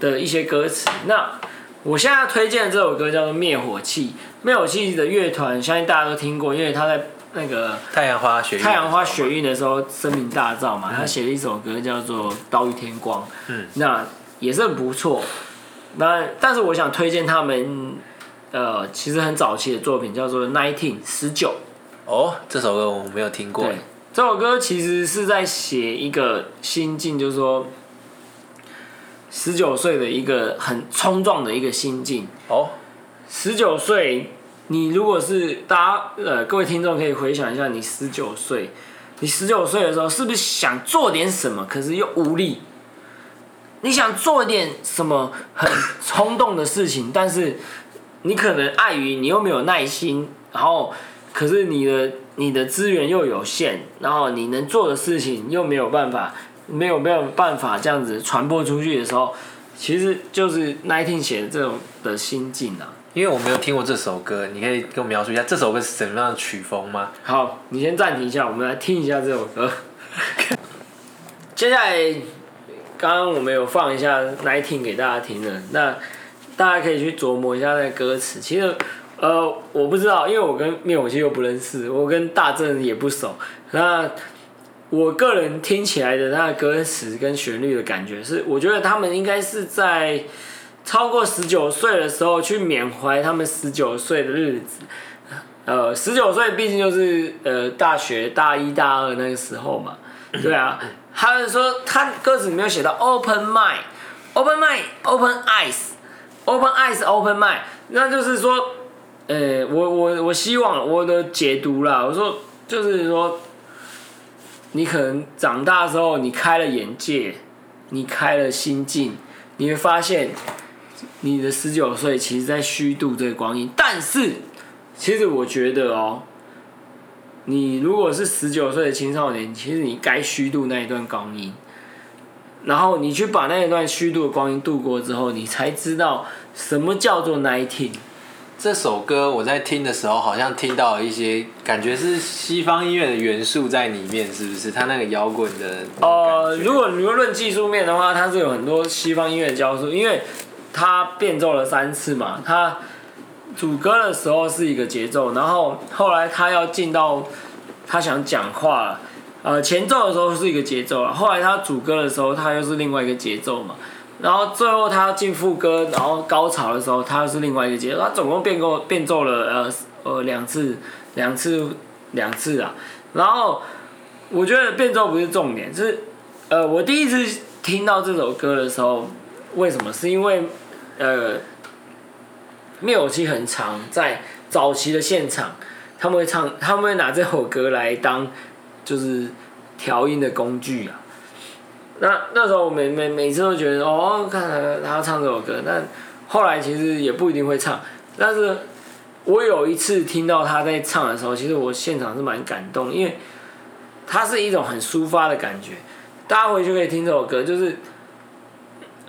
的一些歌词。那我现在要推荐的这首歌叫做《灭火器》，灭火器的乐团相信大家都听过，因为他在那个太阳花学太阳花学运的时候声名大噪嘛，他写了一首歌叫做《刀与天光》，嗯，那也是很不错。那但是我想推荐他们。呃，其实很早期的作品叫做《Nineteen》十九。哦，这首歌我没有听过。对，这首歌其实是在写一个心境，就是说，十九岁的一个很冲撞的一个心境。哦，十九岁，你如果是大家呃各位听众可以回想一下，你十九岁，你十九岁的时候是不是想做点什么，可是又无力？你想做一点什么很冲动的事情，但是。你可能碍于你又没有耐心，然后可是你的你的资源又有限，然后你能做的事情又没有办法，没有没有办法这样子传播出去的时候，其实就是 Nineteen 写的这种的心境啊。因为我没有听过这首歌，你可以跟我描述一下这首歌是怎么样的曲风吗？好，你先暂停一下，我们来听一下这首歌。*laughs* 接下来，刚刚我们有放一下 Nineteen 给大家听的那。大家可以去琢磨一下那歌词。其实，呃，我不知道，因为我跟灭火器又不认识，我跟大正也不熟。那我个人听起来的那个歌词跟旋律的感觉是，我觉得他们应该是在超过十九岁的时候去缅怀他们十九岁的日子。呃，十九岁毕竟就是呃大学大一大二那个时候嘛。对啊，他们说他歌词没有写到 open mind，open mind，open eyes。Open eyes, open mind，那就是说，呃、我我我希望我的解读啦，我说就是说，你可能长大之后，你开了眼界，你开了心境，你会发现，你的十九岁其实在虚度这个光阴。但是，其实我觉得哦，你如果是十九岁的青少年，其实你该虚度那一段光阴。然后你去把那一段虚度的光阴度过之后，你才知道什么叫做 nineteen。这首歌我在听的时候，好像听到了一些感觉是西方音乐的元素在里面，是不是？它那个摇滚的。呃，如果如果论技术面的话，它是有很多西方音乐的教素，因为它变奏了三次嘛。它主歌的时候是一个节奏，然后后来他要进到他想讲话了。呃，前奏的时候是一个节奏，后来他主歌的时候，他又是另外一个节奏嘛。然后最后他进副歌，然后高潮的时候，他又是另外一个节奏。他总共变奏变奏了呃呃两次，两次两次啊。然后我觉得变奏不是重点，是呃我第一次听到这首歌的时候，为什么？是因为呃灭火器很长，在早期的现场，他们会唱，他们会拿这首歌来当。就是调音的工具啊。那那时候我每每每次都觉得哦，看他他唱这首歌，但后来其实也不一定会唱。但是我有一次听到他在唱的时候，其实我现场是蛮感动，因为他是一种很抒发的感觉。大家回去可以听这首歌，就是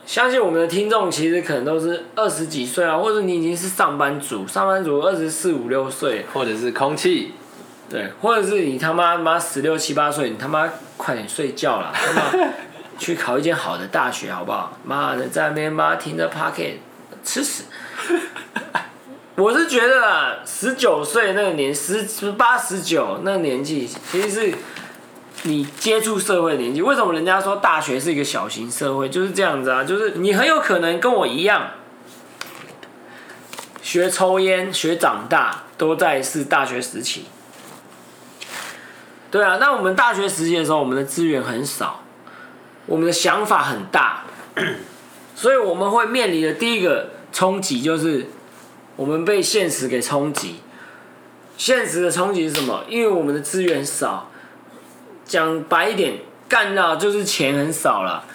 相信我们的听众其实可能都是二十几岁啊，或者你已经是上班族，上班族二十四五六岁，或者是空气。对，或者是你他妈妈十六七八岁，你他妈快点睡觉了，*laughs* 他妈去考一间好的大学好不好？妈的，在那边妈听着 Pocket 吃屎！*laughs* 我是觉得啊，十九岁那个年，十十八十九那个年纪，其实是你接触社会的年纪。为什么人家说大学是一个小型社会？就是这样子啊，就是你很有可能跟我一样，学抽烟、学长大，都在是大学时期。对啊，那我们大学时期的时候，我们的资源很少，我们的想法很大，所以我们会面临的第一个冲击就是，我们被现实给冲击。现实的冲击是什么？因为我们的资源少，讲白一点，干到就是钱很少了。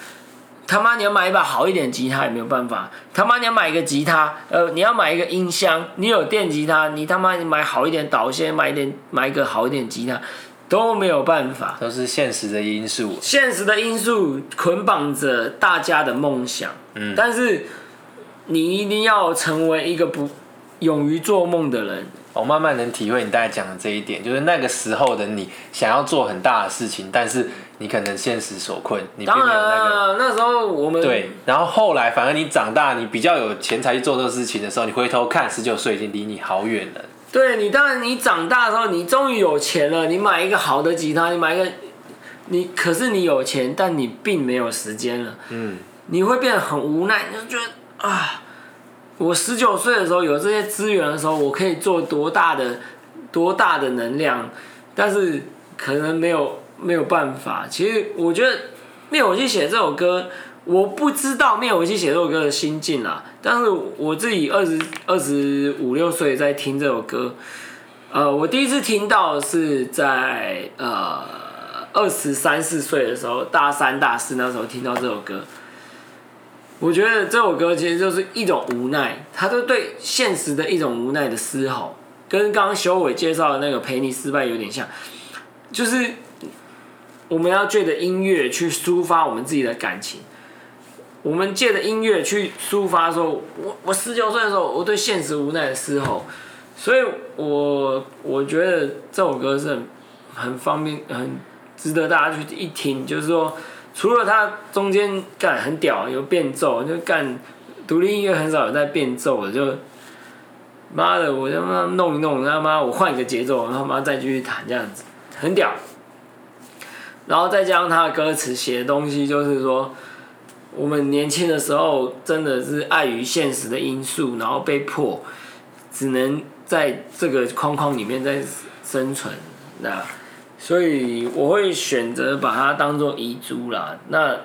他妈，你要买一把好一点吉他也没有办法。他妈，你要买一个吉他，呃，你要买一个音箱，你有电吉他，你他妈你买好一点导线，买一点买一个好一点吉他。都没有办法，都是现实的因素。现实的因素捆绑着大家的梦想，嗯，但是你一定要成为一个不勇于做梦的人。我慢慢能体会你大概讲的这一点，就是那个时候的你想要做很大的事情，但是你可能现实所困，你并没有那个。当然，那时候我们对，然后后来反而你长大，你比较有钱才去做这个事情的时候，你回头看，十九岁已经离你好远了。对你，当然你长大的时候，你终于有钱了，你买一个好的吉他，你买一个，你可是你有钱，但你并没有时间了。嗯，你会变得很无奈，你就觉得啊，我十九岁的时候有这些资源的时候，我可以做多大的多大的能量，但是可能没有没有办法。其实我觉得灭火器写这首歌。我不知道灭火器写这首歌的心境啊，但是我自己二十二十五六岁在听这首歌，呃，我第一次听到是在呃二十三四岁的时候，大三大四那时候听到这首歌，我觉得这首歌其实就是一种无奈，它就对现实的一种无奈的嘶吼，跟刚刚修伟介绍的那个陪你失败有点像，就是我们要借着音乐去抒发我们自己的感情。我们借着音乐去抒发，说我我十九岁的时候，我对现实无奈的时候，所以我我觉得这首歌是很很方便，很值得大家去一听。就是说，除了它中间干很屌，有变奏，就干独立音乐很少有在变奏的，就妈的，我他妈弄一弄，他妈我换一个节奏，然后妈再继续弹这样子，很屌。然后再加上他的歌词写的东西，就是说。我们年轻的时候真的是碍于现实的因素，然后被迫只能在这个框框里面在生存。那所以我会选择把它当做遗珠啦。那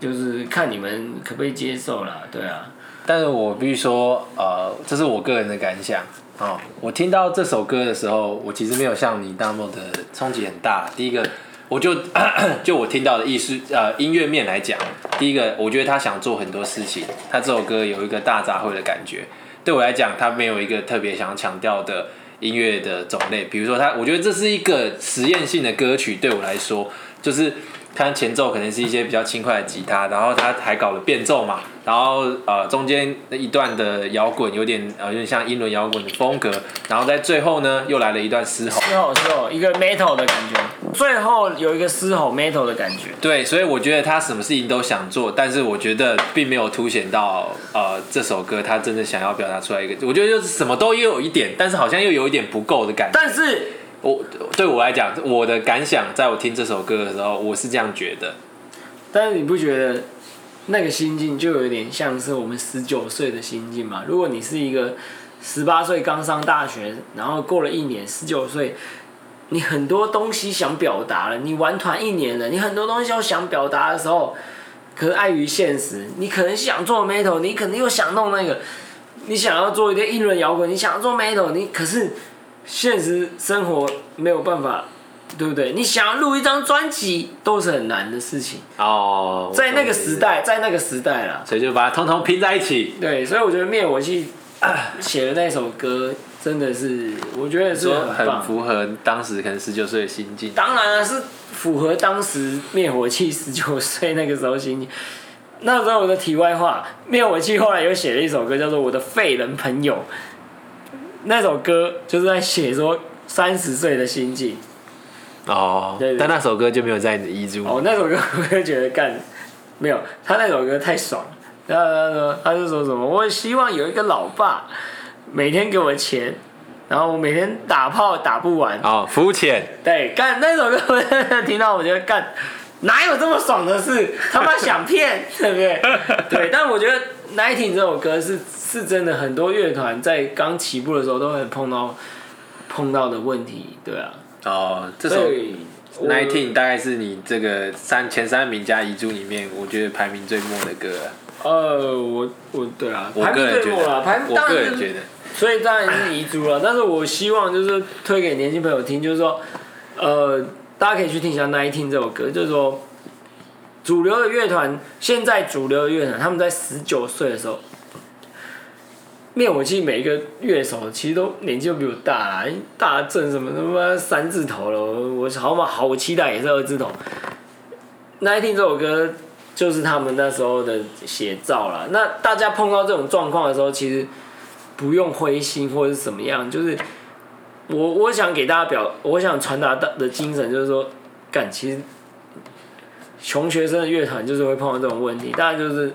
就是看你们可不可以接受啦，对啊。但是我必须说，呃，这是我个人的感想、哦。我听到这首歌的时候，我其实没有像你那么的冲击很大。第一个。我就 *coughs* 就我听到的意思呃音乐面来讲，第一个我觉得他想做很多事情，他这首歌有一个大杂烩的感觉。对我来讲，他没有一个特别想要强调的音乐的种类，比如说他，我觉得这是一个实验性的歌曲。对我来说，就是他前奏可能是一些比较轻快的吉他，然后他还搞了变奏嘛。然后呃，中间那一段的摇滚有点呃，有点像英伦摇滚的风格。然后在最后呢，又来了一段嘶吼，嘶吼嘶吼，一个 metal 的感觉。最后有一个嘶吼 metal 的感觉。对，所以我觉得他什么事情都想做，但是我觉得并没有凸显到呃这首歌他真的想要表达出来一个。我觉得就是什么都又有一点，但是好像又有一点不够的感觉。但是我对我来讲，我的感想，在我听这首歌的时候，我是这样觉得。但是你不觉得？那个心境就有点像是我们十九岁的心境嘛。如果你是一个十八岁刚上大学，然后过了一年，十九岁，你很多东西想表达了，你玩团一年了，你很多东西要想表达的时候，可是碍于现实，你可能想做 metal，你可能又想弄那个，你想要做一点英伦摇滚，你想要做 metal，你可是现实生活没有办法。对不对？你想要录一张专辑都是很难的事情哦，在那个时代，在那个时代了，所以就把它通通拼在一起。对，所以我觉得灭火器 *coughs* 写的那首歌真的是，我觉得是很，很符合当时可能十九岁的心境。当然了，是符合当时灭火器十九岁那个时候心境。那时候我的题外话，灭火器后来又写了一首歌，叫做《我的废人朋友》。那首歌就是在写说三十岁的心境。哦，对对对，但那首歌就没有在你的遗珠。哦，那首歌 *laughs* 我就觉得干，没有，他那首歌太爽。然后他说，他就说什么，我希望有一个老爸，每天给我钱，然后我每天打炮打不完。哦，肤浅。对，干那首歌我听到，我觉得干，哪有这么爽的事？他妈想骗，*laughs* 对不对？对，但我觉得《Nineteen》这首歌是是真的，很多乐团在刚起步的时候都会碰到碰到的问题，对啊。哦，这首《Nineteen》大概是你这个三前三名加遗珠里面，我觉得排名最末的歌。呃，我我对啊，我个人觉得，排我个人觉得，所以当然是遗珠了。*laughs* 但是我希望就是推给年轻朋友听，就是说，呃，大家可以去听一下《Nineteen》这首歌，就是说，主流的乐团，现在主流的乐团，他们在十九岁的时候，灭火器每一个乐手其实都年纪都比我大啦，大正什么他妈三字头了，我好嘛好期待也是二字头。那一听这首歌就是他们那时候的写照了。那大家碰到这种状况的时候，其实不用灰心或者是怎么样，就是我我想给大家表，我想传达的的精神就是说，干其实穷学生的乐团就是会碰到这种问题，大家就是。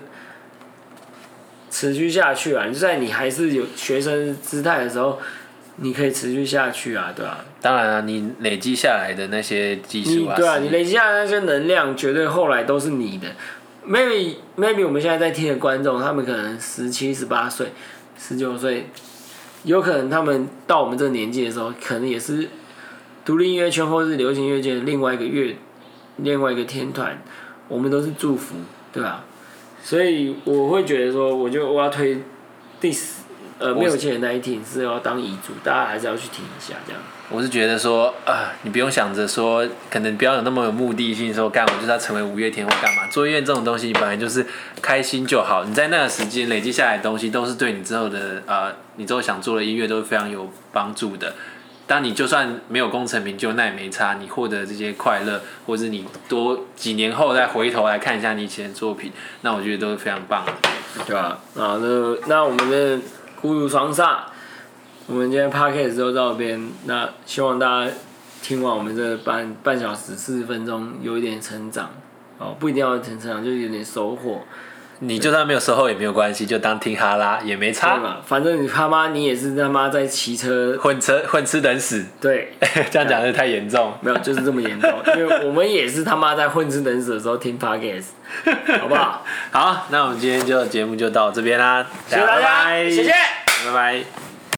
持续下去啊！就在你还是有学生姿态的时候，你可以持续下去啊，对吧、啊？当然了、啊，你累积下来的那些技术啊，对啊，你累积下来的那些能量，绝对后来都是你的。Maybe Maybe 我们现在在听的观众，他们可能十七、十八岁、十九岁，有可能他们到我们这个年纪的时候，可能也是独立音乐圈或是流行音乐界的另外一个乐，另外一个天团。我们都是祝福，对吧、啊？所以我会觉得说，我就我要推第四呃没有钱的那一听是要当遗嘱，大家还是要去听一下这样。我是觉得说啊，你不用想着说，可能不要有那么有目的性，说干我就是要成为五月天或干嘛。做音乐这种东西你本来就是开心就好，你在那个时间累积下来的东西，都是对你之后的呃，你之后想做的音乐都是非常有帮助的。当你就算没有功成名就，那也没差。你获得这些快乐，或者你多几年后再回头来看一下你以前的作品，那我觉得都是非常棒的，对吧？啊，那那我们的孤独双煞，我们今天 podcast 就到这边。那希望大家听完我们这半半小时四十分钟，有一点成长哦，不一定要成长，就有点收获。你就算没有售后也没有关系，就当听哈拉也没差嘛。反正你他妈你也是他妈在骑车混车混吃等死。对，*laughs* 这样讲的太严重。没有，就是这么严重。*laughs* 因为我们也是他妈在混吃等死的时候听 Podcast，好不好？*laughs* 好，那我们今天就节目就到这边啦。谢谢大家，谢谢，拜拜。